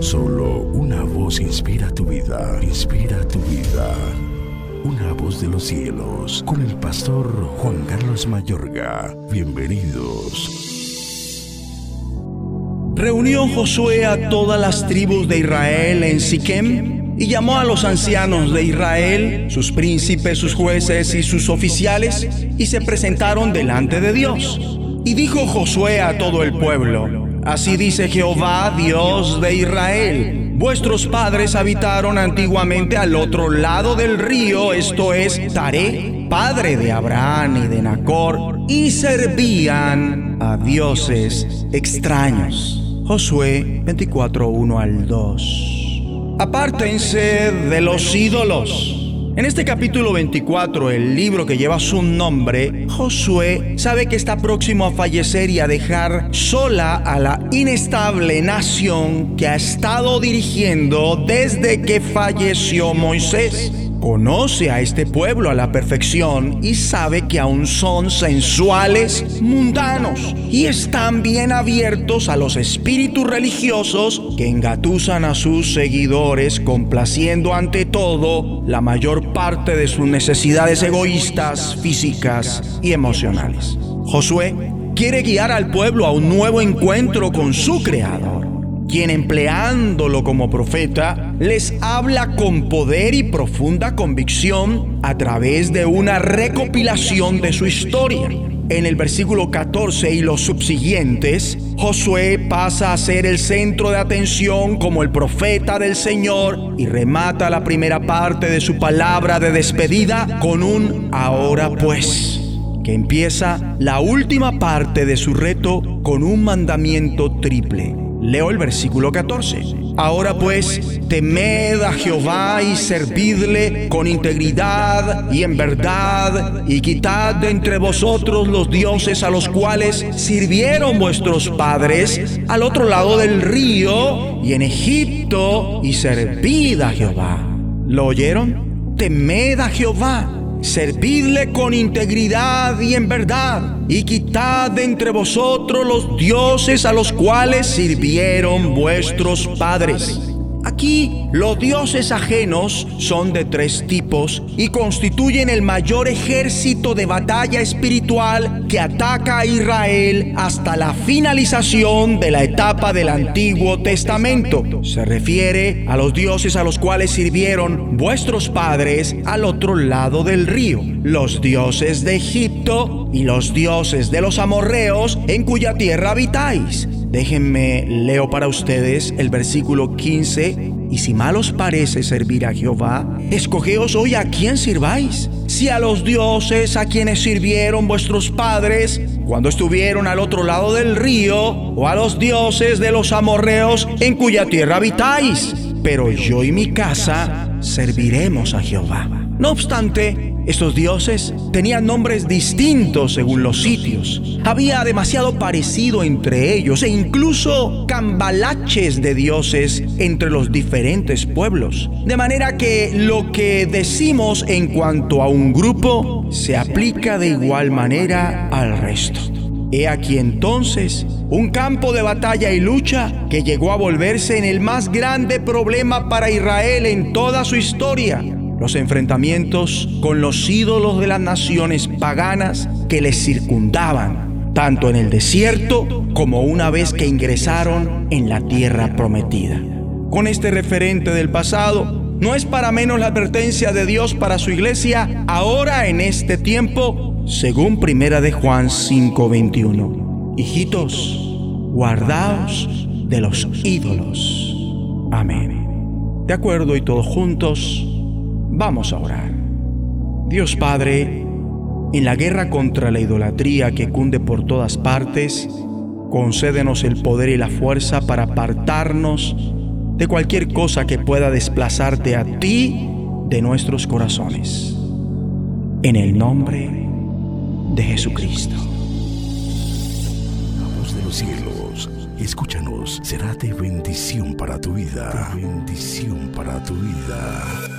Solo una voz inspira tu vida, inspira tu vida. Una voz de los cielos, con el pastor Juan Carlos Mayorga. Bienvenidos. Reunió Josué a todas las tribus de Israel en Siquem y llamó a los ancianos de Israel, sus príncipes, sus jueces y sus oficiales, y se presentaron delante de Dios. Y dijo Josué a todo el pueblo, Así dice Jehová, Dios de Israel. Vuestros padres habitaron antiguamente al otro lado del río, esto es Taré, padre de Abraham y de Nacor, y servían a dioses extraños. Josué 24, al 2. Apártense de los ídolos en este capítulo 24, el libro que lleva su nombre, Josué sabe que está próximo a fallecer y a dejar sola a la inestable nación que ha estado dirigiendo desde que falleció Moisés. Conoce a este pueblo a la perfección y sabe que aún son sensuales, mundanos y están bien abiertos a los espíritus religiosos que engatusan a sus seguidores complaciendo ante todo la mayor parte de sus necesidades egoístas, físicas y emocionales. Josué quiere guiar al pueblo a un nuevo encuentro con su Creador quien empleándolo como profeta les habla con poder y profunda convicción a través de una recopilación de su historia. En el versículo 14 y los subsiguientes, Josué pasa a ser el centro de atención como el profeta del Señor y remata la primera parte de su palabra de despedida con un ahora pues, que empieza la última parte de su reto con un mandamiento triple Leo el versículo 14. Ahora pues, temed a Jehová y servidle con integridad y en verdad, y quitad de entre vosotros los dioses a los cuales sirvieron vuestros padres al otro lado del río y en Egipto, y servid a Jehová. ¿Lo oyeron? Temed a Jehová servidle con integridad y en verdad, y quitad de entre vosotros los dioses a los cuales sirvieron vuestros padres Aquí los dioses ajenos son de tres tipos y constituyen el mayor ejército de batalla espiritual que ataca a Israel hasta la finalización de la etapa del Antiguo Testamento. Se refiere a los dioses a los cuales sirvieron vuestros padres al otro lado del río, los dioses de Egipto y los dioses de los amorreos en cuya tierra habitáis Déjenme leo para ustedes el versículo 15. Y si mal os parece servir a Jehová, escogeos hoy a quién sirváis. Si a los dioses a quienes sirvieron vuestros padres cuando estuvieron al otro lado del río, o a los dioses de los amorreos en cuya tierra habitáis. Pero yo y mi casa serviremos a Jehová. No obstante, estos dioses tenían nombres distintos según los sitios. Había demasiado parecido entre ellos e incluso cambalaches de dioses entre los diferentes pueblos. De manera que lo que decimos en cuanto a un grupo se aplica de igual manera al resto. He aquí entonces un campo de batalla y lucha que llegó a volverse en el más grande problema para Israel en toda su historia los enfrentamientos con los ídolos de las naciones paganas que les circundaban, tanto en el desierto como una vez que ingresaron en la tierra prometida. Con este referente del pasado, no es para menos la advertencia de Dios para su iglesia ahora en este tiempo, según Primera de Juan 5:21. Hijitos, guardaos de los ídolos. Amén. De acuerdo y todos juntos, Vamos a orar. Dios Padre, en la guerra contra la idolatría que cunde por todas partes, concédenos el poder y la fuerza para apartarnos de cualquier cosa que pueda desplazarte a ti de nuestros corazones. En el nombre de Jesucristo. La voz de los cielos, escúchanos, será de bendición para tu vida. bendición para tu vida.